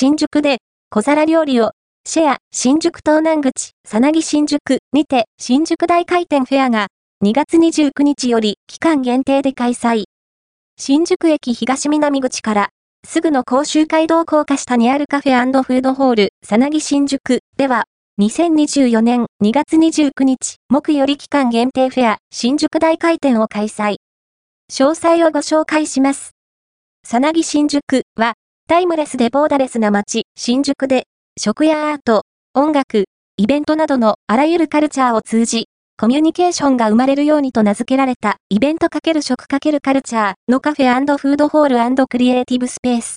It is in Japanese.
新宿で、小皿料理を、シェア、新宿東南口、さなぎ新宿にて、新宿大回転フェアが、2月29日より期間限定で開催。新宿駅東南口から、すぐの甲州街道高架下にあるカフェフードホール、さなぎ新宿では、2024年2月29日、木より期間限定フェア、新宿大回転を開催。詳細をご紹介します。さなぎ新宿は、タイムレスでボーダレスな街、新宿で、食やアート、音楽、イベントなどのあらゆるカルチャーを通じ、コミュニケーションが生まれるようにと名付けられたイベント×食×カルチャーのカフェフードホールクリエイティブスペース。